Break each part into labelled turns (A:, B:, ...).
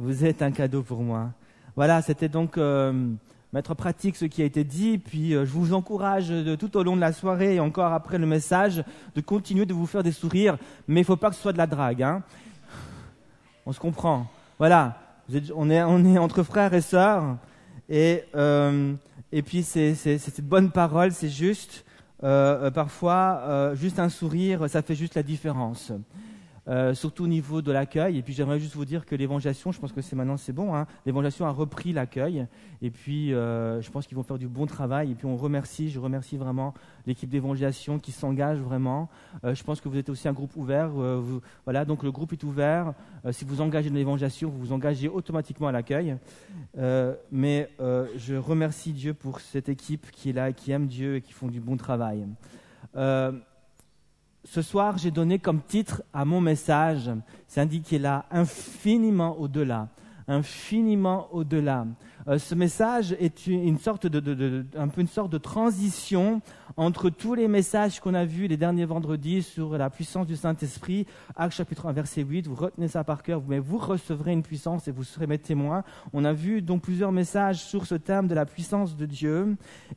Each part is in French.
A: Vous êtes un cadeau pour moi. Voilà, c'était donc euh, mettre en pratique ce qui a été dit. Puis euh, je vous encourage de, tout au long de la soirée et encore après le message de continuer de vous faire des sourires. Mais il ne faut pas que ce soit de la drague. Hein. On se comprend. Voilà, on, est, entre frères et sœurs. Et, euh, et puis c'est cette bonne parole, c'est juste. parfois, juste un sourire, ça fait juste la différence. Euh, surtout au niveau de l'accueil. Et puis j'aimerais juste vous dire que l'évangélisation, je pense que c'est maintenant c'est bon, hein, l'évangélisation a repris l'accueil. Et puis euh, je pense qu'ils vont faire du bon travail. Et puis on remercie, je remercie vraiment l'équipe d'évangélisation qui s'engage vraiment. Euh, je pense que vous êtes aussi un groupe ouvert. voilà, donc le groupe est ouvert. si vous engagez dans l'évangélisation, vous vous engagez automatiquement à l'accueil. mais je remercie Dieu pour cette équipe qui est là, qui aime Dieu et qui font du bon travail ce soir, j'ai donné comme titre à mon message, c'est indiqué là, infiniment au-delà. Infiniment au-delà. Euh, ce message est une sorte de, un peu une sorte de transition entre tous les messages qu'on a vus les derniers vendredis sur la puissance du Saint-Esprit. Acte chapitre 1, verset 8. Vous retenez ça par cœur, mais vous recevrez une puissance et vous serez mes témoins. On a vu donc plusieurs messages sur ce thème de la puissance de Dieu.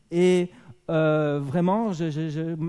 A: Et euh, vraiment,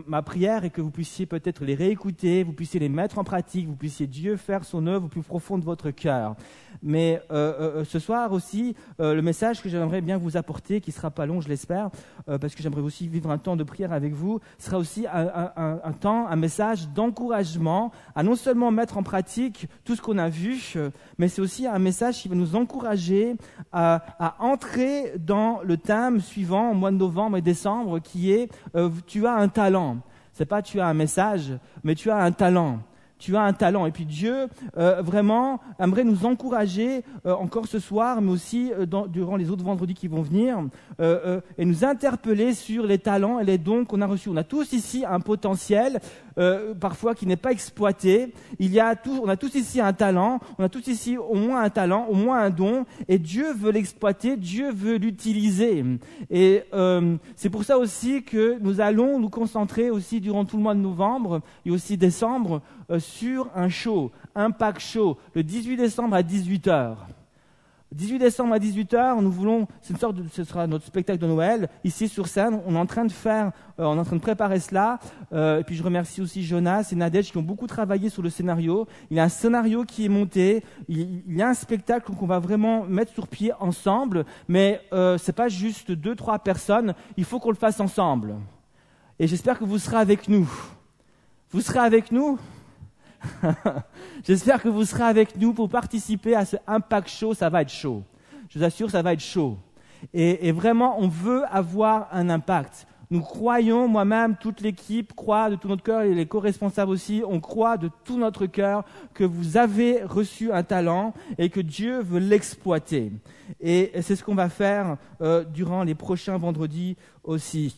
A: ma prière est que vous puissiez peut-être les réécouter, vous puissiez les mettre en pratique, vous puissiez Dieu faire son œuvre au plus profond de votre cœur. Mais euh, euh, ce soir aussi, le message que j'aimerais bien vous apporter, qui sera pas long, je l'espère, parce que j'aimerais aussi vivre un temps de prière avec vous, sera aussi un, temps, un message d'encouragement à non seulement mettre en pratique tout ce qu'on a vu, mais c'est aussi un message qui va nous encourager à entrer dans le thème suivant au mois de novembre et décembre qui est euh, tu as un talent. C'est pas tu as un message, mais tu as un talent tu as un talent. Et puis Dieu, euh, vraiment, aimerait nous encourager euh, encore ce soir, mais aussi durant les autres vendredis qui vont venir, et nous interpeller sur les talents et les dons qu'on a reçus. On a tous ici un potentiel, euh, parfois qui n'est pas exploité. Il y a tout, on a tous ici un talent, on a tous ici au moins un talent, au moins un don, et Dieu veut l'exploiter, Dieu veut l'utiliser. Et euh, c'est pour ça aussi que nous allons nous concentrer aussi durant tout le mois de novembre et aussi décembre euh, sur un show, un pack show, le 18 décembre à 18 h 18 décembre à 18h, nous voulons, une sorte ce sera notre spectacle de Noël, ici sur scène. On est en train de faire, euh, on est en train de préparer cela. Euh, et puis je remercie aussi Jonas et Nadège qui ont beaucoup travaillé sur le scénario. Il y a un scénario qui est monté. Il, y a un spectacle qu'on va vraiment mettre sur pied ensemble. Mais euh, c'est pas juste deux, trois personnes. Il faut qu'on le fasse ensemble. Et j'espère que vous serez avec nous. Vous serez avec nous? J'espère que vous serez avec nous pour participer à ce Impact Show. Ça va être chaud. Je vous assure, ça va être chaud. Et, vraiment, on veut avoir un impact. Nous croyons, moi-même, toute l'équipe croit de tout notre cœur et les co-responsables aussi, on croit de tout notre cœur que vous avez reçu un talent et que Dieu veut l'exploiter. Et c'est ce qu'on va faire euh, durant les prochains vendredis aussi.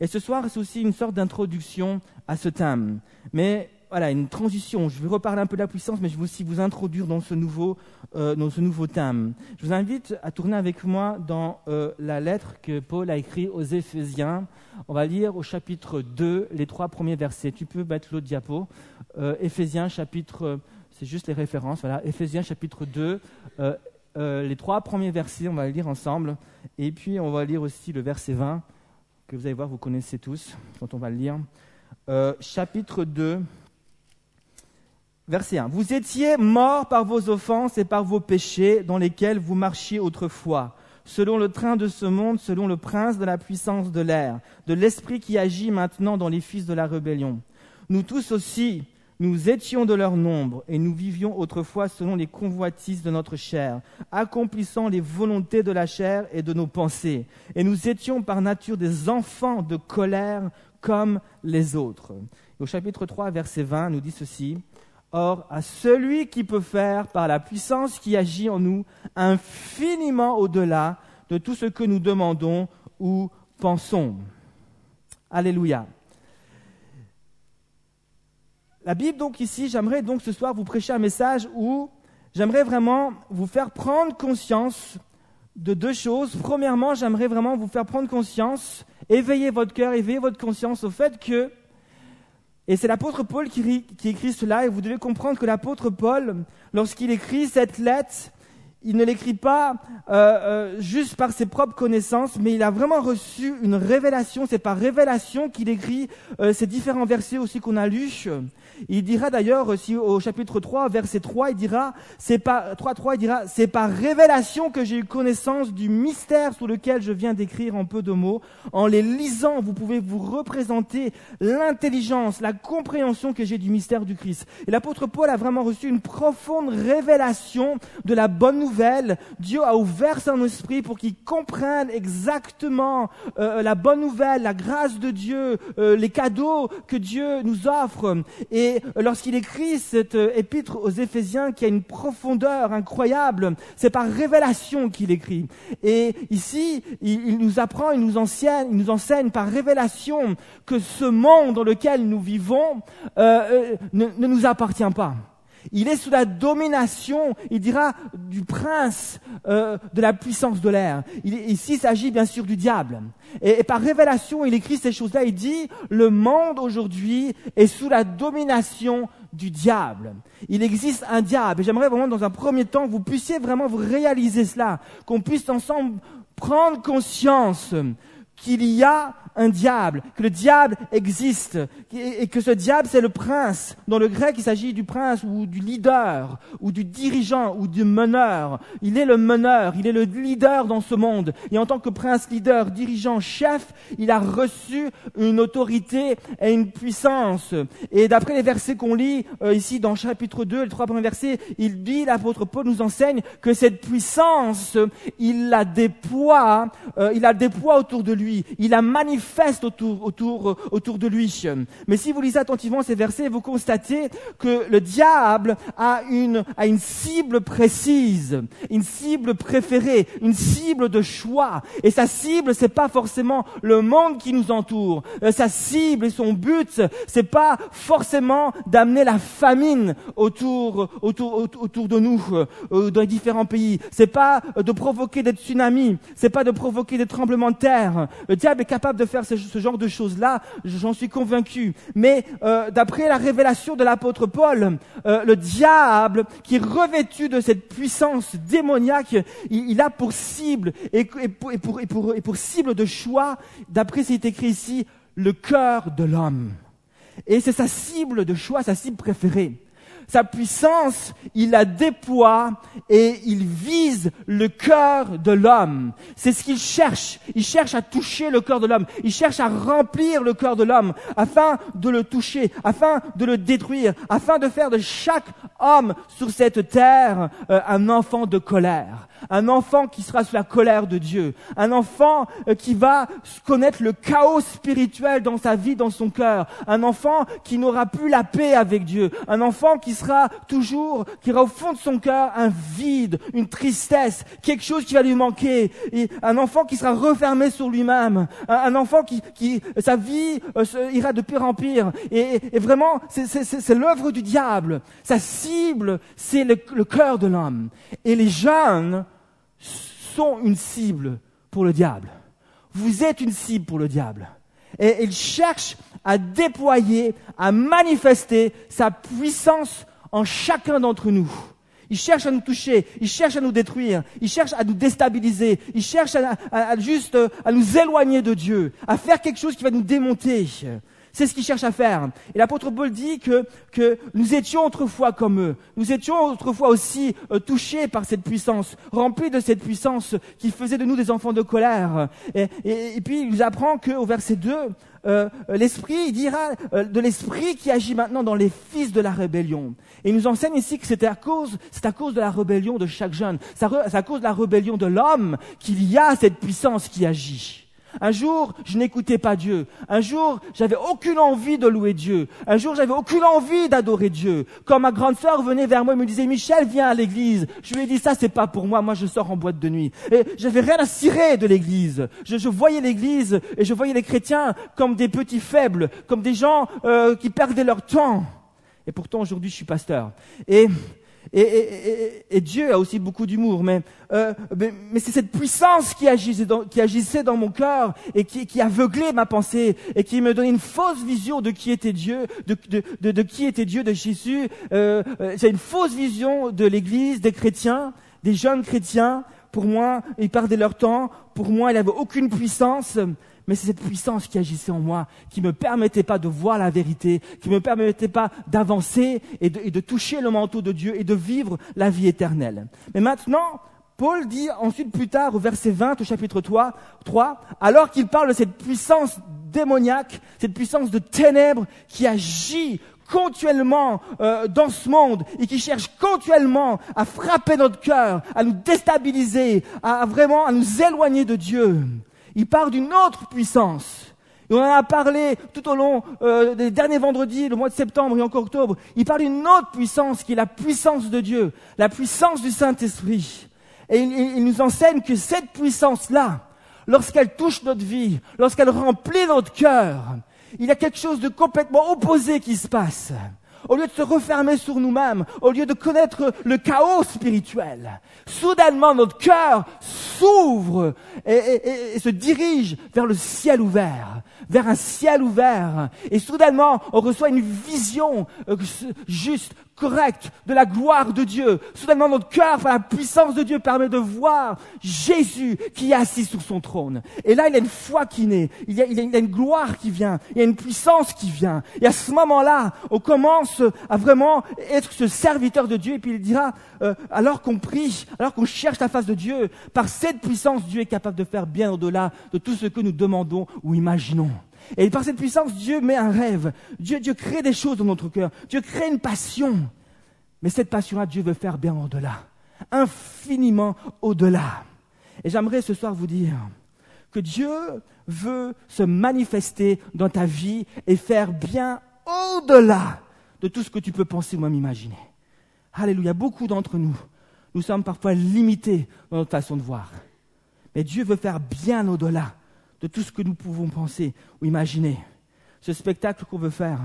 A: Et ce soir, c'est aussi une sorte d'introduction à ce thème. Mais voilà, une transition. Je vais reparler un peu de la puissance, mais je vais aussi vous introduire dans ce nouveau, euh, dans ce nouveau thème. Je vous invite à tourner avec moi dans euh, la lettre que Paul a écrite aux Éphésiens. On va lire au chapitre 2 les trois premiers versets. Tu peux mettre l'autre diapo. Euh, Éphésiens chapitre, c'est juste les références. Voilà, Éphésiens chapitre 2. les trois premiers versets, on va les lire ensemble. Et puis, on va lire aussi le verset 20, que vous allez voir, vous connaissez tous, quand on va le lire. chapitre 2, Verset 1. Vous étiez morts par vos offenses et par vos péchés dans lesquels vous marchiez autrefois, selon le train de ce monde, selon le prince de la puissance de l'air, de l'esprit qui agit maintenant dans les fils de la rébellion. Nous tous aussi, nous étions de leur nombre et nous vivions autrefois selon les convoitises de notre chair, accomplissant les volontés de la chair et de nos pensées. Et nous étions par nature des enfants de colère comme les autres. au chapitre 3, verset 20, nous dit ceci. Or, à celui qui peut faire, par la puissance qui agit en nous, infiniment au-delà de tout ce que nous demandons ou pensons. Alléluia. La Bible, donc ici, j'aimerais donc ce soir vous prêcher un message où j'aimerais vraiment vous faire prendre conscience de deux choses. Premièrement, j'aimerais vraiment vous faire prendre conscience, éveiller votre cœur, éveiller votre conscience au fait que et c'est l'apôtre Paul qui, écrit cela, et vous devez comprendre que l'apôtre Paul, lorsqu'il écrit cette lettre, il ne l'écrit pas euh, euh, juste par ses propres connaissances, mais il a vraiment reçu une révélation. C'est par révélation qu'il écrit euh, ces différents versets aussi qu'on a lus. Il dira d'ailleurs, si au chapitre 3, verset 3, il dira, c'est par, 3, 3, il dira, c'est par révélation que j'ai eu connaissance du mystère sous lequel je viens d'écrire en peu de mots. En les lisant, vous pouvez vous représenter l'intelligence, la compréhension que j'ai du mystère du Christ. Et l'apôtre Paul a vraiment reçu une profonde révélation de la bonne nouvelle. Dieu a ouvert son esprit pour qu'il comprenne exactement euh, la bonne nouvelle, la grâce de Dieu, euh, les cadeaux que Dieu nous offre. Et lorsqu'il écrit cette euh, épître aux Éphésiens qui a une profondeur incroyable, c'est par révélation qu'il écrit. Et ici, il, nous apprend, il nous enseigne, il nous enseigne par révélation que ce monde dans lequel nous vivons ne nous appartient pas. Il est sous la domination, il dira, du prince euh, de la puissance de l'air. Ici, il s'agit bien sûr du diable. Et, par révélation, il écrit ces choses-là. Il dit, le monde aujourd'hui est sous la domination du diable. Il existe un diable. Et j'aimerais vraiment, dans un premier temps, que vous puissiez vraiment vous réaliser cela, qu'on puisse ensemble prendre conscience qu'il y a un diable, que le diable existe, et que ce diable c'est le prince. Dans le grec, il s'agit du prince ou du leader, ou du dirigeant, ou du meneur. Il est le meneur, il est le leader dans ce monde. Et en tant que prince, leader, dirigeant, chef, il a reçu une autorité et une puissance. Et d'après les versets qu'on lit euh, ici dans chapitre 2, les trois premiers versets, il dit, l'apôtre Paul nous enseigne que cette puissance, il la déploie, euh, il la déploie autour de lui. Il la manifeste manifeste autour, autour, autour de lui. Mais si vous lisez attentivement ces versets, vous constatez que le diable a une, a une cible précise, une cible préférée, une cible de choix. Et sa cible, c'est pas forcément le monde qui nous entoure. Euh, sa cible et son but, c'est pas forcément d'amener la famine autour, autour, autour de nous, euh, dans les différents pays. C'est pas de provoquer des tsunamis. C'est pas de provoquer des tremblements de terre. Le diable est capable de faire ce, genre de choses-là, j'en suis convaincu. Mais euh, d'après la révélation de l'apôtre Paul, euh, le diable, qui est revêtu de cette puissance démoniaque, il, a pour cible et, pour, cible de choix, d'après ce qui est écrit ici, le cœur de l'homme. Et c'est sa cible de choix, sa cible préférée. Sa puissance, il la déploie et il vise le cœur de l'homme. C'est ce qu'il cherche. Il cherche à toucher le cœur de l'homme. Il cherche à remplir le cœur de l'homme afin de le toucher, afin de le détruire, afin de faire de chaque homme sur cette terre euh, un enfant de colère un enfant qui sera sous la colère de Dieu, un enfant euh, qui va connaître le chaos spirituel dans sa vie, dans son cœur, un enfant qui n'aura plus la paix avec Dieu, un enfant qui sera toujours, qui aura au fond de son cœur un vide, une tristesse, quelque chose qui va lui manquer, un enfant qui sera refermé sur lui-même, un, enfant qui, qui, sa vie euh, ira de pire en pire, et, vraiment, c'est l'œuvre du diable, sa cible, c'est le, le cœur de l'homme, et les jeunes sont une cible pour le diable. Vous êtes une cible pour le diable. Et il cherche à déployer, à manifester sa puissance en chacun d'entre nous. Il cherche à nous toucher, il cherche à nous détruire, il cherche à nous déstabiliser, il cherche à, juste à nous éloigner de Dieu, à faire quelque chose qui va nous démonter. C'est ce qu'il cherche à faire. Et l'apôtre Paul dit que, que nous étions autrefois comme eux. Nous étions autrefois aussi euh, touchés par cette puissance, remplis de cette puissance qui faisait de nous des enfants de colère. Et, puis il nous apprend qu'au verset 2, euh, l'esprit, il dira euh, de l'esprit qui agit maintenant dans les fils de la rébellion. Et il nous enseigne ici que c'est à cause, c'est à cause de la rébellion de chaque jeune, c'est à cause de la rébellion de l'homme qu'il y a cette puissance qui agit. Un jour, je n'écoutais pas Dieu. Un jour, j'avais aucune envie de louer Dieu. Un jour, j'avais aucune envie d'adorer Dieu. Quand ma grande sœur venait vers moi et me disait, Michel, viens à l'église. Je lui ai dit, ça, c'est pas pour moi. Moi, je sors en boîte de nuit. Et j'avais rien à cirer de l'église. Je, voyais l'église et je voyais les chrétiens comme des petits faibles, comme des gens euh, qui perdaient leur temps. Et pourtant, aujourd'hui, je suis pasteur. Et et, Dieu a aussi beaucoup d'humour, euh, mais, mais, c'est cette puissance qui agissait dans, qui agissait dans mon cœur et qui, qui, aveuglait ma pensée et qui me donnait une fausse vision de qui était Dieu, de, de, de, qui était Dieu, de Jésus. Euh, euh, c'est une fausse vision de l'Église, des chrétiens. des jeunes chrétiens, pour moi, ils perdaient leur temps, pour moi, il n'avait aucune puissance, mais c'est cette puissance qui agissait en moi, qui me permettait pas de voir la vérité, qui me permettait pas d'avancer et de, toucher le manteau de Dieu et de vivre la vie éternelle. Mais maintenant, Paul dit ensuite plus tard au verset 20 au chapitre 3, 3 alors qu'il parle de cette puissance démoniaque, cette puissance de ténèbres qui agit continuellement euh, dans ce monde et qui cherche continuellement à frapper notre cœur, à nous déstabiliser, à, vraiment à nous éloigner de Dieu. Il parle d'une autre puissance. Et on en a parlé tout au long euh, des derniers vendredis, le mois de septembre et encore octobre. Il parle d'une autre puissance qui est la puissance de Dieu, la puissance du Saint-Esprit. Et il, il nous enseigne que cette puissance-là, lorsqu'elle touche notre vie, lorsqu'elle remplit notre cœur, il y a quelque chose de complètement opposé qui se passe. Au lieu de se refermer sur nous-mêmes, au lieu de connaître le chaos spirituel, soudainement notre cœur s'ouvre et, se dirige vers le ciel ouvert, vers un ciel ouvert. Et soudainement, on reçoit une vision euh, juste, correcte de la gloire de Dieu. Soudainement, notre cœur, par la puissance de Dieu, permet de voir Jésus qui est assis sur son trône. Et là, il y a une foi qui naît. Il y a une gloire qui vient. Il y a une puissance qui vient. Et à ce moment-là, on commence à vraiment être ce serviteur de Dieu. Et puis il dira, euh, alors qu'on prie, alors qu'on cherche la face de Dieu, par cette puissance, Dieu est capable de faire bien au-delà de tout ce que nous demandons ou imaginons. Et par cette puissance, Dieu met un rêve. Dieu, Dieu crée des choses dans notre cœur. Dieu crée une passion. Mais cette passion-là, Dieu veut faire bien au-delà. Infiniment au-delà. Et j'aimerais ce soir vous dire que Dieu veut se manifester dans ta vie et faire bien au-delà de tout ce que tu peux penser ou même imaginer. Alléluia. Beaucoup d'entre nous, nous sommes parfois limités dans notre façon de voir. Mais Dieu veut faire bien au-delà de tout ce que nous pouvons penser ou imaginer. Ce spectacle qu'on veut faire,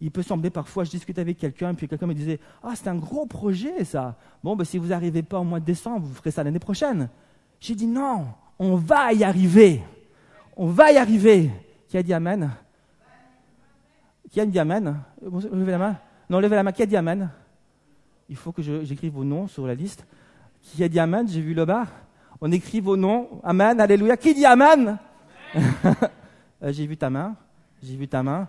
A: il peut sembler parfois, je discutais avec quelqu'un, puis quelqu'un me disait Ah, c'est un gros projet ça. Bon, ben, si vous n'arrivez pas au mois de décembre, vous ferez ça l'année prochaine. J'ai dit Non, on va y arriver. On va y arriver. Qui a dit Amen? Qui a dit Amen Levez la main. Non, levez la main. Qui a dit Amen Il faut que j'écrive vos noms sur la liste. Qui a dit Amen J'ai vu le bas. On écrit vos noms. Amen, Alléluia. Qui dit Amen? Euh, J'ai vu ta main. J'ai vu ta main.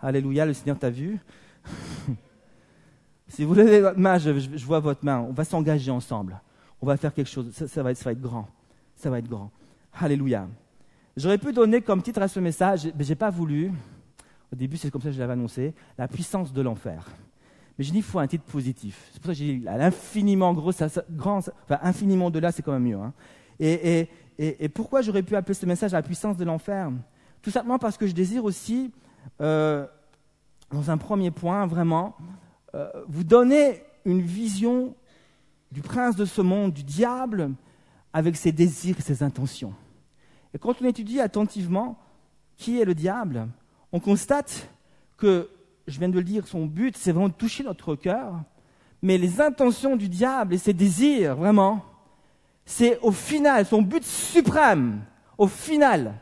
A: Alléluia, le Seigneur t'a vu. si vous levez votre main, je, vois votre main. On va s'engager ensemble. On va faire quelque chose. Ça, va être, ça va être grand. Ça va être grand. Alléluia. J'aurais pu donner comme titre à ce message, mais je n'ai pas voulu. Au début, c'est comme ça que je l'avais annoncé. La puissance de l'enfer. Mais je dis, il faut un titre positif. C'est pour ça que j'ai dit, l'infiniment grand, enfin, infiniment de là, c'est quand même mieux. Hein. Et, et, pourquoi j'aurais pu appeler ce message la puissance de l'enfer? Tout simplement parce que je désire aussi, euh, dans un premier point, vraiment, euh, vous donner une vision du prince de ce monde, du diable, avec ses désirs et ses intentions. Et quand on étudie attentivement qui est le diable, on constate que, je viens de le dire, son but, c'est vraiment de toucher notre cœur, mais les intentions du diable et ses désirs, vraiment, c'est au final, son but suprême, au final,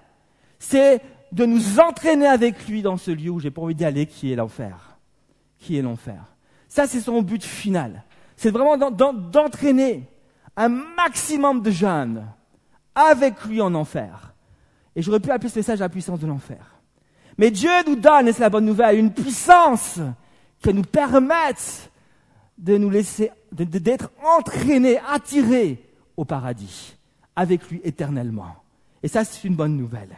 A: c'est de nous entraîner avec lui dans ce lieu où j'ai pas envie d'y aller, qui est l'enfer. Qui est l'enfer. Ça, c'est son but final. C'est vraiment d'entraîner un maximum de jeunes avec lui en enfer. Et j'aurais pu appeler ce message la puissance de l'enfer. Mais Dieu nous donne, et c'est la bonne nouvelle, une puissance qui nous permette de nous laisser, d'être entraînés, attirés au paradis, avec lui éternellement. Et ça, c'est une bonne nouvelle.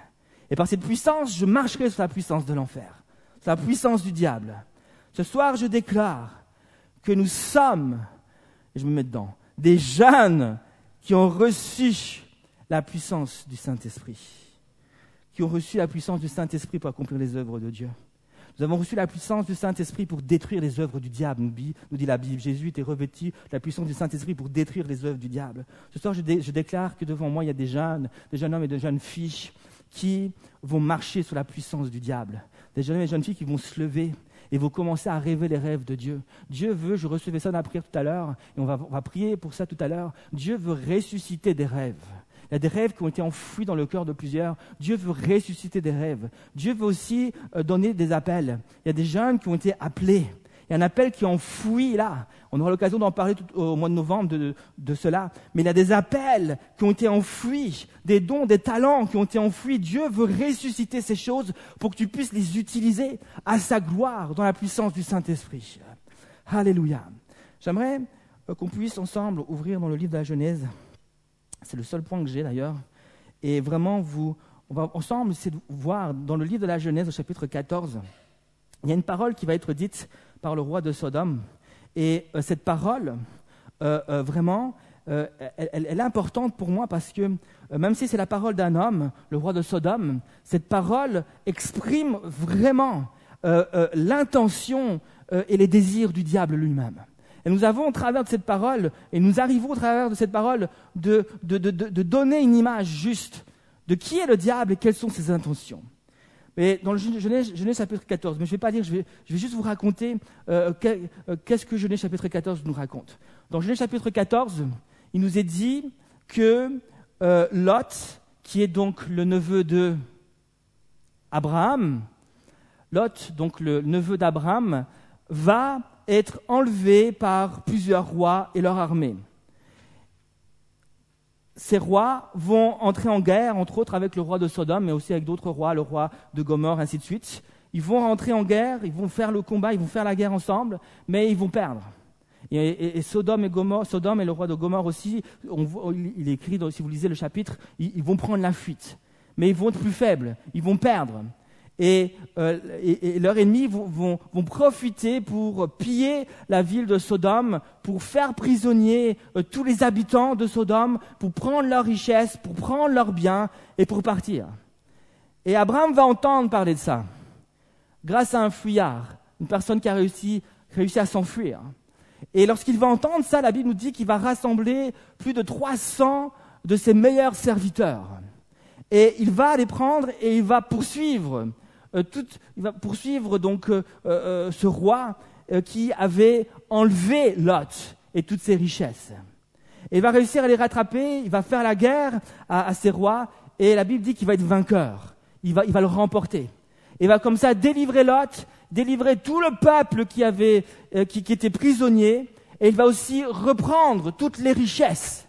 A: Et par cette puissance, je marcherai sur la puissance de l'enfer, sur la puissance du diable. Ce soir, je déclare que nous sommes, et je me mets dedans, des jeunes qui ont reçu la puissance du Saint-Esprit, qui ont reçu la puissance du Saint-Esprit pour accomplir les œuvres de Dieu. Nous avons reçu la puissance du Saint-Esprit pour détruire les œuvres du diable, nous dit, la Bible. Jésus était revêtu de la puissance du Saint-Esprit pour détruire les œuvres du diable. Ce soir, je, déclare que devant moi, il y a des jeunes, des jeunes hommes et des jeunes filles qui vont marcher sous la puissance du diable. Des jeunes hommes et des jeunes filles qui vont se lever et vont commencer à rêver les rêves de Dieu. Dieu veut, je recevais ça dans la prière tout à l'heure, et on va prier pour ça tout à l'heure, Dieu veut ressusciter des rêves. Il y a des rêves qui ont été enfouis dans le cœur de plusieurs. Dieu veut ressusciter des rêves. Dieu veut aussi euh, donner des appels. Il y a des jeunes qui ont été appelés. Il y a un appel qui est enfoui là. On aura l'occasion d'en parler au mois de novembre de, de, cela. Mais il y a des appels qui ont été enfouis, des dons, des talents qui ont été enfouis. Dieu veut ressusciter ces choses pour que tu puisses les utiliser à sa gloire dans la puissance du Saint-Esprit. Alléluia. J'aimerais euh, qu'on puisse ensemble ouvrir dans le livre de la Genèse. C'est le seul point que j'ai d'ailleurs. Et vraiment, vous, on va ensemble essayer de voir dans le livre de la Genèse au chapitre 14, il y a une parole qui va être dite par le roi de Sodome. Et euh, cette parole, euh, euh, vraiment, elle, est importante pour moi parce que même si c'est la parole d'un homme, le roi de Sodome, cette parole exprime vraiment l'intention et les désirs du diable lui-même. Et nous avons, au travers de cette parole, et nous arrivons au travers de cette parole, de, donner une image juste de qui est le diable et quelles sont ses intentions. Mais dans Genèse, chapitre 14, mais je ne vais pas dire, je vais, juste vous raconter euh, euh, qu'est-ce que Genèse chapitre 14 nous raconte. Dans Genèse chapitre 14, il nous est dit que euh, Lot, qui est donc le neveu de Abraham, Lot, donc le neveu d'Abraham, va être enlevé par plusieurs rois et leur armée ces rois vont entrer en guerre, entre autres avec le roi de Sodome, mais aussi avec d'autres rois, le roi de Gomorre, ainsi de suite. Ils vont rentrer en guerre, ils vont faire le combat, ils vont faire la guerre ensemble, mais ils vont perdre. Et, Sodome et et le roi de Gomorre aussi, il écrit, si vous lisez le chapitre, ils vont prendre la fuite. Mais ils vont être plus faibles, ils vont perdre. Euh, et, leurs ennemis vont, profiter pour piller la ville de Sodome, pour faire prisonnier euh, tous les habitants de Sodome, pour prendre leurs richesses, pour prendre leurs biens et pour partir. Et Abraham va entendre parler de ça, grâce à un fuyard, une personne qui a réussi, réussi à s'enfuir. Et lorsqu'il va entendre ça, la Bible nous dit qu'il va rassembler plus de 300 de ses meilleurs serviteurs. Et il va les prendre et il va poursuivre euh, il va poursuivre donc euh, euh, ce roi qui avait enlevé Lot et toutes ses richesses. Et il va réussir à les rattraper, il va faire la guerre à, ces rois, et la Bible dit qu'il va être vainqueur. Il va, il va le remporter. Il va comme ça délivrer Lot, délivrer tout le peuple qui, avait, qui, était prisonnier, et il va aussi reprendre toutes les richesses.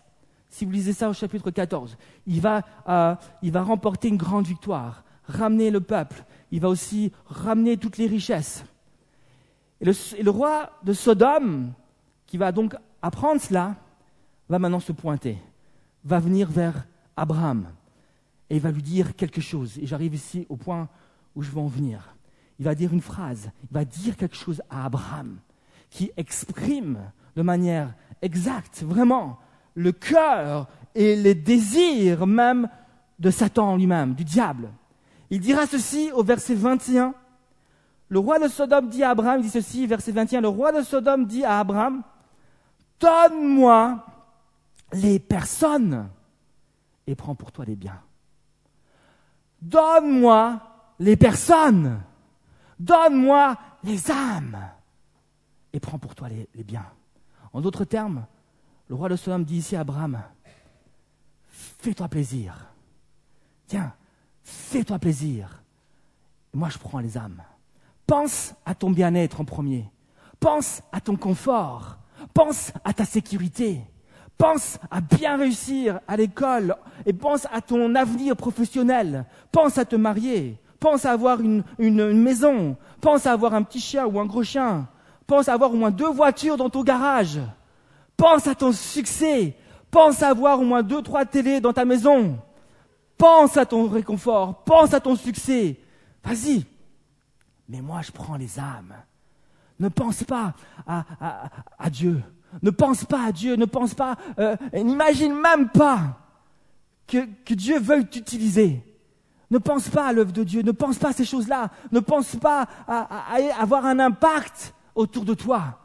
A: Si vous lisez ça au chapitre 14, il va, il va remporter une grande victoire, ramener le peuple, il va aussi ramener toutes les richesses. Et le, roi de Sodome, qui va donc apprendre cela, va maintenant se pointer, va venir vers Abraham et il va lui dire quelque chose. Et j'arrive ici au point où je veux en venir. Il va dire une phrase, il va dire quelque chose à Abraham qui exprime de manière exacte, vraiment, le cœur et les désirs même de Satan lui-même, du diable. Il dira ceci au verset 21. Le roi de Sodome dit à Abraham, il dit ceci, verset 21, le roi de Sodome dit à Abraham, donne-moi les personnes et prends pour toi les biens. Donne-moi les personnes. Donne-moi les âmes et prends pour toi les, les biens. En d'autres termes, le roi de Sodome dit ici à Abraham, fais-toi plaisir. Tiens, fais-toi plaisir. Moi, je prends les âmes. Pense à ton bien-être en premier. Pense à ton confort. Pense à ta sécurité. Pense à bien réussir à l'école et pense à ton avenir professionnel. Pense à te marier. Pense à avoir une, maison. Pense à avoir un petit chien ou un gros chien. Pense à avoir au moins deux voitures dans ton garage. Pense à ton succès. Pense à avoir au moins deux, trois télés dans ta maison. Pense à ton réconfort, pense à ton succès. Vas-y. Mais moi, je prends les âmes. Ne pense pas à, Dieu. Ne pense pas à Dieu. Ne pense pas. Euh, n'imagine même pas que, Dieu veuille t'utiliser. Ne pense pas à l'œuvre de Dieu. Ne pense pas à ces choses-là. Ne pense pas à, avoir un impact autour de toi.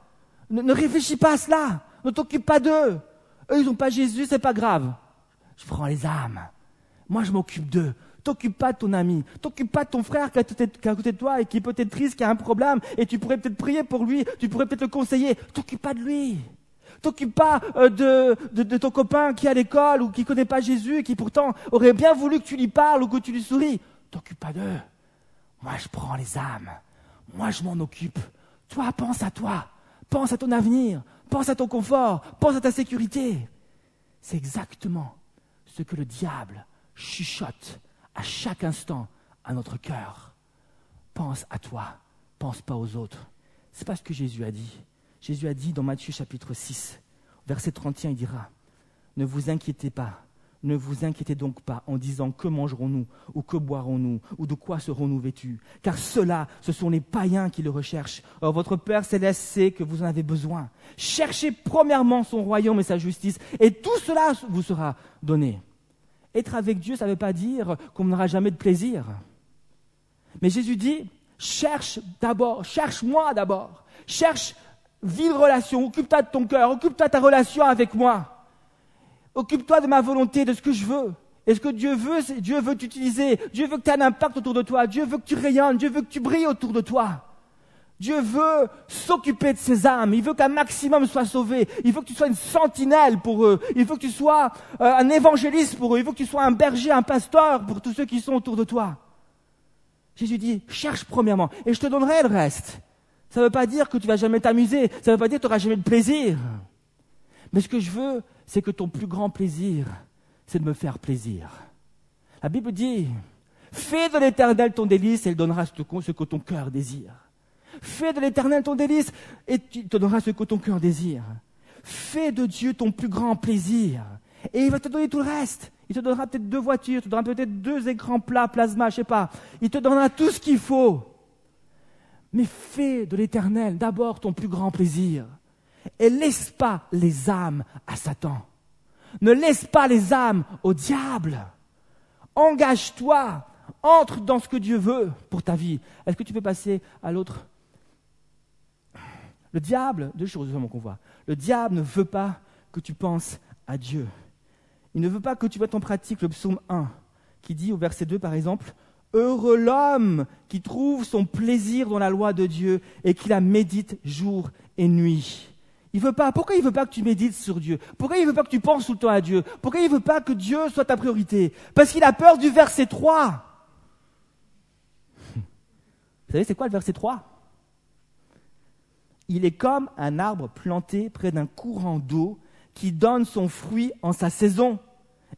A: Ne, ne réfléchis pas à cela. Ne t'occupe pas d'eux. Eux, ils n'ont pas Jésus, c'est pas grave. Je prends les âmes. Moi, je m'occupe d'eux. T'occupe pas de ton ami, t'occupe pas de ton frère qui est à côté de toi et qui est peut-être triste, qui a un problème, et tu pourrais peut-être prier pour lui, tu pourrais peut-être le conseiller. T'occupe pas de lui. T'occupe pas euh, de, de, ton copain qui est à l'école ou qui connaît pas Jésus et qui pourtant aurait bien voulu que tu lui parles ou que tu lui souris. T'occupe pas d'eux. Moi, je prends les âmes. Moi, je m'en occupe. Toi, pense à toi. Pense à ton avenir. Pense à ton confort. Pense à ta sécurité. C'est exactement ce que le diable chuchote à chaque instant à notre cœur. Pense à toi. Pense pas aux autres. C'est pas ce que Jésus a dit. Jésus a dit dans Matthieu chapitre 6, verset 31, il dira, ne vous inquiétez pas, ne vous inquiétez donc pas en disant que mangerons-nous ou que boirons-nous ou de quoi serons-nous vêtus, car cela, ce sont les païens qui le recherchent. Or votre Père céleste sait que vous en avez besoin. Cherchez premièrement son royaume et sa justice, et tout cela vous sera donné. Être avec Dieu, ça ne veut pas dire qu'on n'aura jamais de plaisir. Mais Jésus dit, cherche d'abord, cherche-moi d'abord, cherche, vis relation, occupe-toi de ton cœur, occupe-toi de ta relation avec moi. Occupe-toi de ma volonté, de ce que je veux. Et ce que Dieu veut, c'est Dieu veut t'utiliser. Dieu veut que tu aies un impact autour de toi. Dieu veut que tu rayonnes. Dieu veut que tu brilles autour de toi. Dieu veut s'occuper de ses âmes. Il veut qu'un maximum soit sauvé. Il veut que tu sois une sentinelle pour eux. Il veut que tu sois euh, un évangéliste pour eux. Il veut que tu sois un berger, un pasteur pour tous ceux qui sont autour de toi. Jésus dit, cherche premièrement et je te donnerai le reste. Ça ne veut pas dire que tu vas jamais t'amuser. Ça ne veut pas dire que tu n'auras jamais de plaisir. Mais ce que je veux, c'est que ton plus grand plaisir, c'est de me faire plaisir. La Bible dit, fais de l'éternel ton délice et il donnera ce que ton cœur désire. Fais de l'éternel ton délice et tu te donnera ce que ton cœur désire. Fais de Dieu ton plus grand plaisir et il va te donner tout le reste. Il te donnera peut-être deux voitures, il te donnera peut-être deux écrans plats, plasma, je sais pas. Il te donnera tout ce qu'il faut. Mais fais de l'éternel d'abord ton plus grand plaisir et laisse pas les âmes à Satan. Ne laisse pas les âmes au diable. Engage-toi. Entre dans ce que Dieu veut pour ta vie. Est-ce que tu peux passer à l'autre? Le diable, deux choses vraiment qu'on voit. Le diable ne veut pas que tu penses à Dieu. Il ne veut pas que tu mettes en pratique le psaume 1, qui dit au verset 2 par exemple, Heureux l'homme qui trouve son plaisir dans la loi de Dieu et qui la médite jour et nuit. Il veut pas. Pourquoi il veut pas que tu médites sur Dieu? Pourquoi il veut pas que tu penses tout le temps à Dieu? Pourquoi il veut pas que Dieu soit ta priorité? Parce qu'il a peur du verset 3. Vous savez, c'est quoi le verset 3 Il est comme un arbre planté près d'un courant d'eau qui donne son fruit en sa saison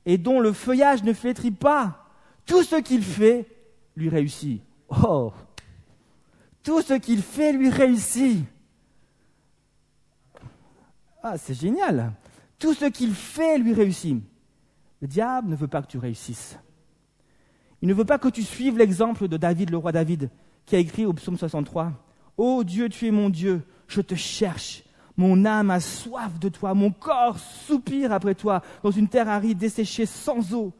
A: et dont le feuillage ne flétrit pas. Tout ce qu'il fait lui réussit. Oh Tout ce qu'il fait lui réussit. Ah, c'est génial. Tout ce qu'il fait lui réussit. Le diable ne veut pas que tu réussisses. Il ne veut pas que tu suives l'exemple de David, le roi David, qui a écrit au psaume 63 Ô Dieu, tu es mon Dieu, je te cherche. Mon âme a soif de toi, mon corps soupire après toi, dans une terre aride, desséchée, sans eau.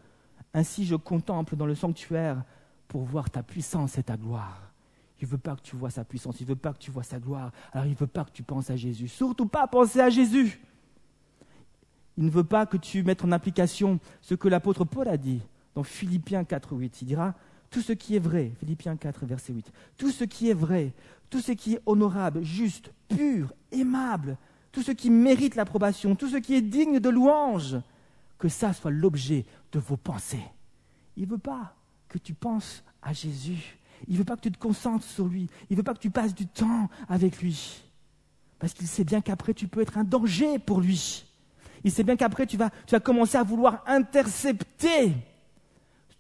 A: Ainsi je contemple dans le sanctuaire pour voir ta puissance et ta gloire. Il ne veut pas que tu vois sa puissance, il ne veut pas que tu vois sa gloire. Alors il ne veut pas que tu penses à Jésus. Surtout pas penser à Jésus. Il ne veut pas que tu mettes en application ce que l'apôtre Paul a dit dans Philippiens 4, 8. Il dira tout ce qui est vrai, Philippiens 4, verset 8, tout ce qui est vrai, tout ce qui est honorable, juste, pur, aimable, tout ce qui mérite l'approbation, tout ce qui est digne de louange, que ça soit l'objet de vos pensées. Il ne veut pas que tu penses à Jésus. Il ne veut pas que tu te concentres sur lui. Il ne veut pas que tu passes du temps avec lui. Parce qu'il sait bien qu'après, tu peux être un danger pour lui. Il sait bien qu'après, tu vas, tu vas commencer à vouloir intercepter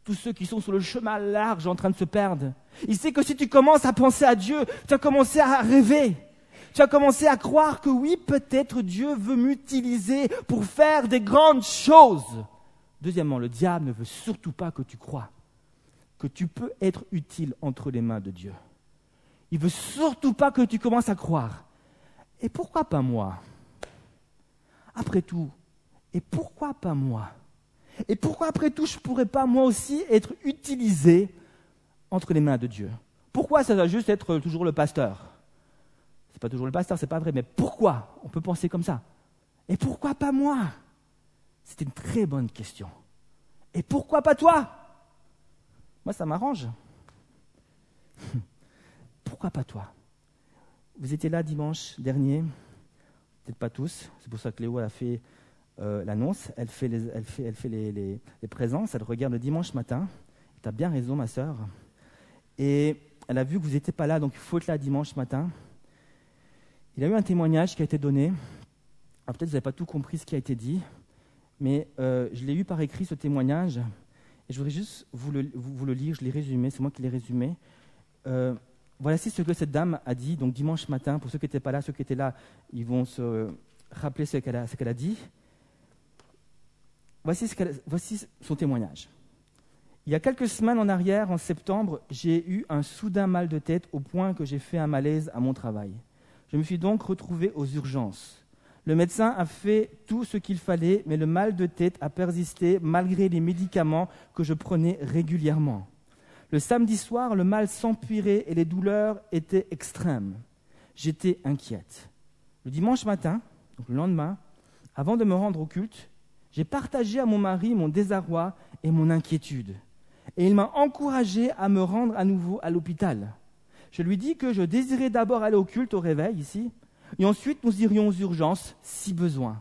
A: tous ceux qui sont sur le chemin large en train de se perdre. Il sait que si tu commences à penser à Dieu, tu vas commencer à rêver. Tu vas commencer à croire que oui, peut-être Dieu veut m'utiliser pour faire des grandes choses. Deuxièmement, le diable ne veut surtout pas que tu crois que tu peux être utile entre les mains de Dieu. Il veut surtout pas que tu commences à croire. Et pourquoi pas moi? Après tout, et pourquoi pas moi? Et pourquoi après tout je ne pourrais pas moi aussi être utilisé entre les mains de Dieu? Pourquoi ça doit juste être toujours le pasteur? C'est pas toujours le pasteur, c'est pas vrai, mais pourquoi on peut penser comme ça? Et pourquoi pas moi? C'est une très bonne question. Et pourquoi pas toi? Moi, ça m'arrange. Pourquoi pas toi? Vous étiez là dimanche dernier, peut-être pas tous, c'est pour ça que Léo a fait euh, l'annonce, elle fait, les, elle elle présences, elle regarde le dimanche matin. Tu as bien raison, ma sœur. Et elle a vu que vous n'étiez pas là, donc il faut être là dimanche matin. il a eu un témoignage qui a été donné. peut-être vous n'avez pas tout compris ce qui a été dit, mais euh, je l'ai eu par écrit ce témoignage. Et je voudrais juste vous le, lire, je l'ai résumé, c'est moi qui l'ai résumé. Euh, voici ce que cette dame a dit, donc dimanche matin, pour ceux qui n'étaient pas là, ceux qui étaient là, ils vont se rappeler ce qu'elle a, dit. Voici, son témoignage. Il y a quelques semaines en arrière, en septembre, j'ai eu un soudain mal de tête au point que j'ai fait un malaise à mon travail. Je me suis donc retrouvé aux urgences. Le médecin a fait tout ce qu'il fallait, mais le mal de tête a persisté malgré les médicaments que je prenais régulièrement. Le samedi soir, le mal s'empirait et les douleurs étaient extrêmes. J'étais inquiète. Le dimanche matin, donc le lendemain, avant de me rendre au culte, j'ai partagé à mon mari mon désarroi et mon inquiétude. Et il m'a encouragé à me rendre à nouveau à l'hôpital. Je lui dis que je désirais d'abord aller au culte au réveil ici, et ensuite nous irions aux urgences si besoin.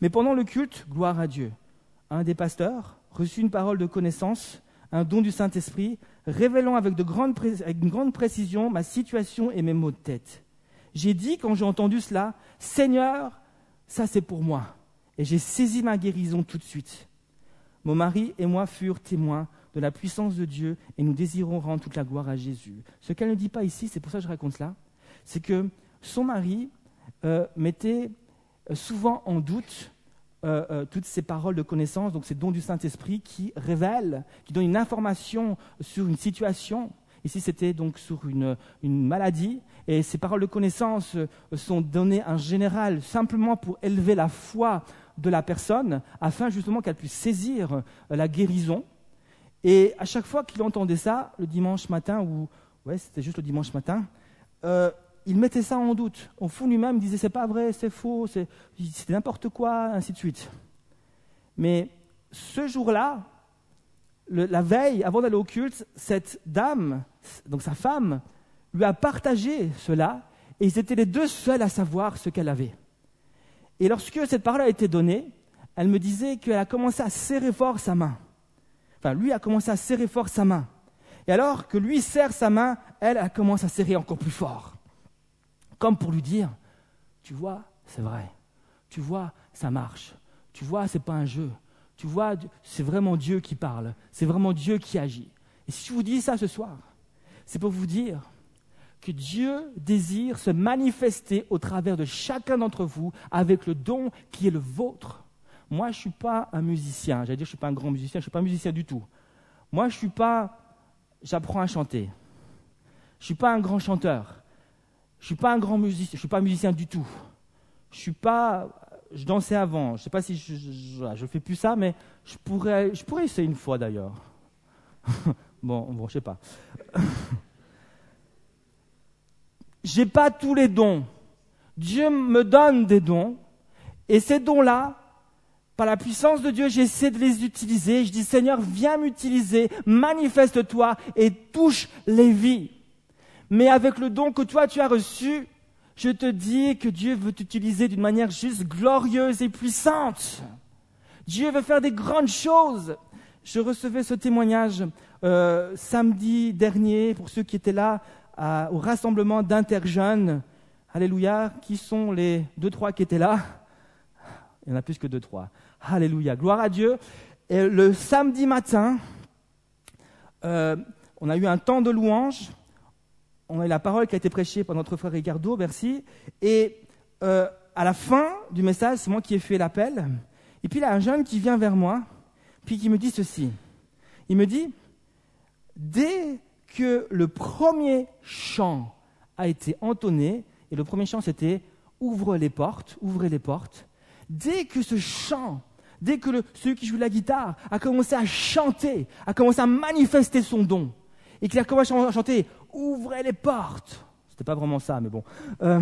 A: Mais pendant le culte, gloire à Dieu, un des pasteurs reçut une parole de connaissance, un don du Saint-Esprit, révélant avec, avec une grande précision ma situation et mes maux de tête. J'ai dit, quand j'ai entendu cela, Seigneur, ça c'est pour moi. Et j'ai saisi ma guérison tout de suite. Mon mari et moi furent témoins de la puissance de Dieu et nous désirons rendre toute la gloire à Jésus. Ce qu'elle ne dit pas ici, c'est pour ça que je raconte cela, c'est que son mari euh, mettait euh, souvent en doute euh, toutes ces paroles de connaissance, donc ces dons du Saint-Esprit qui révèlent, qui donnent une information sur une situation. Ici, c'était donc sur une, une, maladie, et ces paroles de connaissance sont données en général simplement pour élever la foi de la personne, afin justement qu'elle puisse saisir la guérison. Et à chaque fois qu'il entendait ça, le dimanche matin, ou ouais, c'était juste le dimanche matin, euh, il mettait ça en doute. Au fond lui-même, il disait c'est pas vrai, c'est faux, c'est n'importe quoi, ainsi de suite. Mais ce jour-là, la veille, avant d'aller au culte, cette dame, donc sa femme, lui a partagé cela, et ils étaient les deux seuls à savoir ce qu'elle avait. Et lorsque cette parole a été donnée, elle me disait qu'elle a commencé à serrer fort sa main. Enfin, lui a commencé à serrer fort sa main. Et alors que lui serre sa main, elle, a commencé à serrer encore plus fort. Comme pour lui dire, tu vois, c'est vrai. Tu vois, ça marche. Tu vois, ce n'est pas un jeu. Tu vois, c'est vraiment Dieu qui parle. C'est vraiment Dieu qui agit. Et si je vous dis ça ce soir, c'est pour vous dire que Dieu désire se manifester au travers de chacun d'entre vous avec le don qui est le vôtre. Moi, je ne suis pas un musicien. J'allais dire, je ne suis pas un grand musicien. Je ne suis pas un musicien du tout. Moi, je ne suis pas. J'apprends à chanter. Je ne suis pas un grand chanteur. Je ne suis pas un grand musicien. Je ne suis pas musicien du tout. Je suis pas. Je dansais avant. Je ne sais pas si je, ne fais plus ça, mais je pourrais, je pourrais essayer une fois d'ailleurs. bon, bon, je sais pas. J'ai pas tous les dons. Dieu me donne des dons, et ces dons-là, par la puissance de Dieu, j'essaie de les utiliser. Je dis, Seigneur, viens m'utiliser, manifeste-toi et touche les vies. Mais avec le don que toi tu as reçu, je te dis que Dieu veut t'utiliser d'une manière juste glorieuse et puissante. Dieu veut faire des grandes choses. Je recevais ce témoignage euh, samedi dernier pour ceux qui étaient là au rassemblement d'Interjeunes. Alléluia. Qui sont les deux, trois qui étaient là Il y en a plus que deux, trois. Alléluia, gloire à Dieu. Et le samedi matin, euh, on a eu un temps de louange. On a eu la parole qui a été prêchée par notre frère Ricardo, merci. Et euh, à la fin du message, c'est moi qui ai fait l'appel. Et puis il y a un jeune qui vient vers moi, puis qui me dit ceci. Il me dit, dès que le premier chant a été entonné, et le premier chant c'était Ouvre les portes, ouvrez les portes, dès que ce chant dès que celui qui joue la guitare a commencé à chanter, a commencé à manifester son don, et qu'il a commencé à chanter Ouvrez les portes. C'était pas vraiment ça, mais bon. Euh,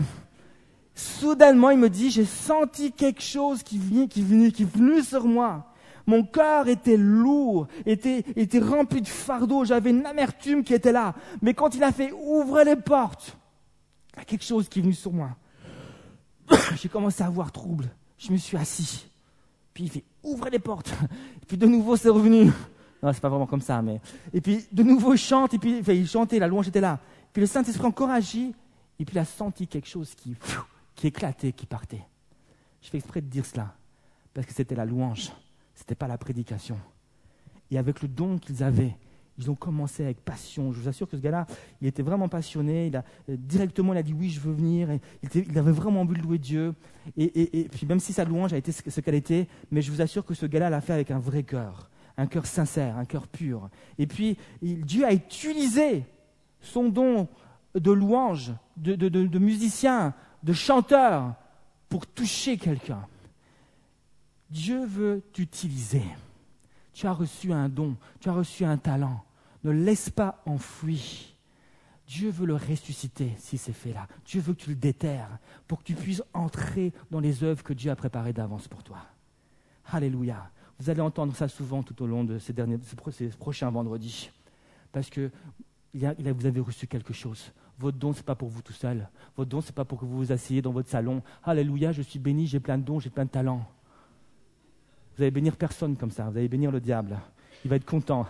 A: soudainement, il me dit J'ai senti quelque chose qui venait, qui venait, qui venait sur moi. Mon cœur était lourd, était, rempli de fardeau, j'avais une amertume qui était là. Mais quand il a fait Ouvrez les portes, il y a quelque chose qui est venu sur moi. J'ai commencé à avoir trouble. Je me suis assis. Puis il fait ouvrez les portes. Puis de nouveau c'est revenu. Non, c'est pas vraiment comme ça, mais. Et puis de nouveau il chante, et puis il chantait, la louange était là. Puis le Saint-Esprit encore agit, Et puis il a senti quelque chose qui, qui éclatait, qui partait. Je fais exprès de dire cela, parce que c'était la louange, ce n'était pas la prédication. Et avec le don qu'ils avaient, ils ont commencé avec passion. Je vous assure que ce gars-là, il était vraiment passionné. Il a, euh, directement, il a dit oui, je veux venir. il, avait vraiment envie de louer Dieu. Et, puis même si sa louange a été ce, qu'elle était, mais je vous assure que ce gars-là l'a fait avec un vrai cœur, un cœur sincère, un cœur pur. Et puis Dieu a utilisé son don de louange, de, de musicien, de chanteur, pour toucher quelqu'un. Dieu veut t'utiliser. Tu as reçu un don, tu as reçu un talent. Ne laisse pas enfoui. Dieu veut le ressusciter si c'est fait là. Dieu veut que tu le déterres pour que tu puisses entrer dans les œuvres que Dieu a préparées d'avance pour toi. Alléluia. Vous allez entendre ça souvent tout au long de ces, derniers, prochains vendredis. Parce que vous avez reçu quelque chose. Votre don, ce n'est pas pour vous tout seul. Votre don, ce n'est pas pour que vous vous asseyez dans votre salon. Alléluia, je suis béni, j'ai plein de dons, j'ai plein de talents. Vous allez bénir personne comme ça. Vous allez bénir le diable. Il va être content.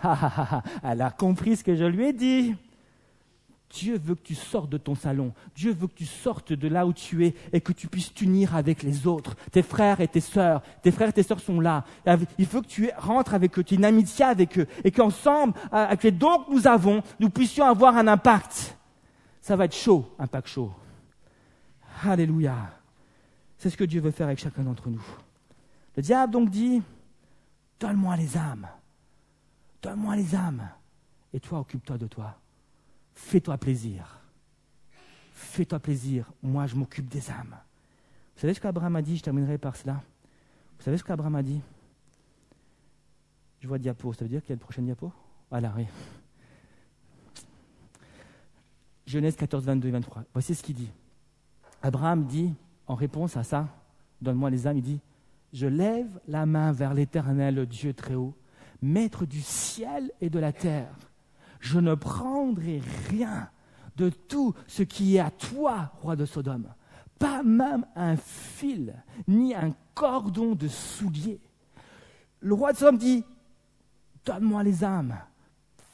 A: Elle a compris ce que je lui ai dit. Dieu veut que tu sortes de ton salon. Dieu veut que tu sortes de là où tu es et que tu puisses t'unir avec les autres. Tes frères et tes sœurs. Tes frères et tes sœurs sont là. Il faut que tu rentres avec eux, tu aies une amitié avec eux et qu'ensemble, avec les dons que nous avons, nous puissions avoir un impact. Ça va être chaud, impact chaud. Alléluia. C'est ce que Dieu veut faire avec chacun d'entre nous. Le diable donc dit, donne-moi les âmes. Donne-moi les âmes. Et toi, occupe-toi de toi. Fais-toi plaisir. Fais-toi plaisir. Moi, je m'occupe des âmes. Vous savez ce qu'Abraham a dit? Je terminerai par cela. Vous savez ce qu'Abraham a dit? Je vois diapo. Ça veut dire qu'il y a une prochaine diapo? Voilà, oui. Genèse 14, 22 et 23. Voici ce qu'il dit. Abraham dit, en réponse à ça, donne-moi les âmes, il dit, je lève la main vers l'Éternel Dieu très haut, maître du ciel et de la terre. Je ne prendrai rien de tout ce qui est à toi, roi de Sodome, pas même un fil, ni un cordon de soulier. Le roi de Sodome dit, donne-moi les âmes,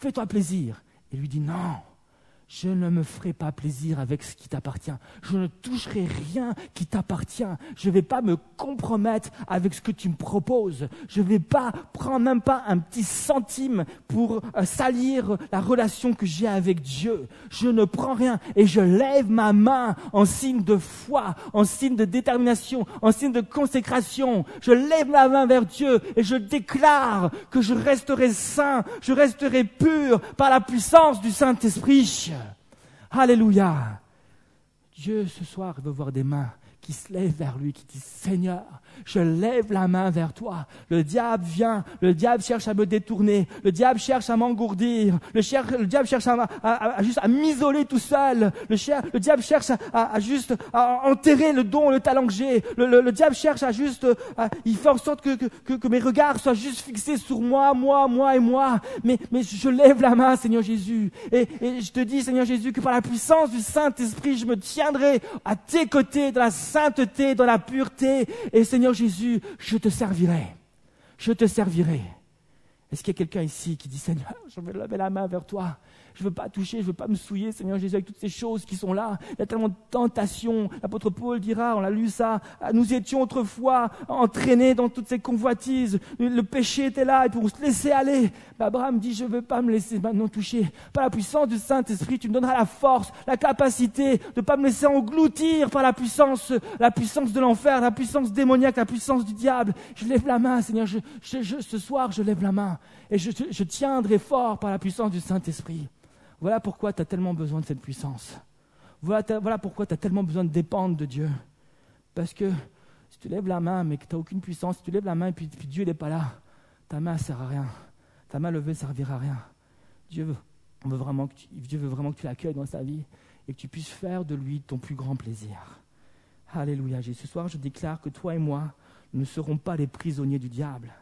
A: fais-toi plaisir. Et lui dit, non, je ne me ferai pas plaisir avec ce qui t'appartient. Je ne toucherai rien qui t'appartient. Je ne vais pas me compromettre avec ce que tu me proposes. Je ne vais pas prendre même pas un petit centime pour euh, salir la relation que j'ai avec Dieu. Je ne prends rien et je lève ma main en signe de foi, en signe de détermination, en signe de consécration. Je lève ma main vers Dieu et je déclare que je resterai saint, je resterai pur par la puissance du Saint-Esprit. Alléluia. Dieu ce soir veut voir des mains qui se lèvent vers lui, qui disent Seigneur, je lève la main vers toi. Le diable vient, le diable cherche à me détourner, le diable cherche à m'engourdir, le, diable cherche à, juste à m'isoler tout seul, le, diable cherche à, juste à enterrer le don, le talent que j'ai, le, diable cherche à juste, il fait en sorte que, que, mes regards soient juste fixés sur moi, moi, moi et moi. Mais, mais je lève la main, Seigneur Jésus, et, et je te dis, Seigneur Jésus, que par la puissance du Saint-Esprit, je me tiendrai à tes côtés dans la sainteté, dans la pureté, et Seigneur Jésus, je te servirai. Je te servirai. Est-ce qu'il y a quelqu'un ici qui dit Seigneur, je vais lever la main vers toi? Je ne veux pas toucher, je ne veux pas me souiller, Seigneur Jésus, avec toutes ces choses qui sont là. Il y a tellement de tentations. L'apôtre Paul dira, on a lu ça, nous étions autrefois entraînés dans toutes ces convoitises. Le péché était là et pour se laisser aller. Mais Abraham dit, je ne veux pas me laisser maintenant toucher. Par la puissance du Saint-Esprit, tu me donneras la force, la capacité de ne pas me laisser engloutir par la puissance, la puissance de l'enfer, la puissance démoniaque, la puissance du diable. Je lève la main, Seigneur. ce soir, je lève la main et je, je tiendrai fort par la puissance du Saint-Esprit. Voilà pourquoi tu as tellement besoin de cette puissance. Voilà, pourquoi tu as tellement besoin de dépendre de Dieu. Parce que si tu lèves la main, mais que tu n'as aucune puissance, si tu lèves la main et puis, Dieu n'est pas là, ta main ne sert à rien. Ta main levée ne servira à rien. Dieu veut, vraiment que tu, Dieu veut vraiment que tu l'accueilles dans sa vie et que tu puisses faire de lui ton plus grand plaisir. Alléluia. ce soir, je déclare que toi et moi, nous ne serons pas les prisonniers du diable.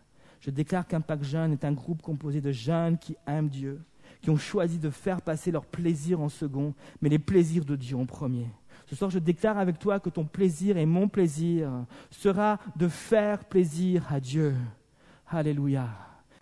A: Je déclare qu'Impact Jeune est un groupe composé de jeunes qui aiment Dieu, qui ont choisi de faire passer leur plaisir en second, mais les plaisirs de Dieu en premier. Ce soir, je déclare avec toi que ton plaisir et mon plaisir sera de faire plaisir à Dieu. Alléluia.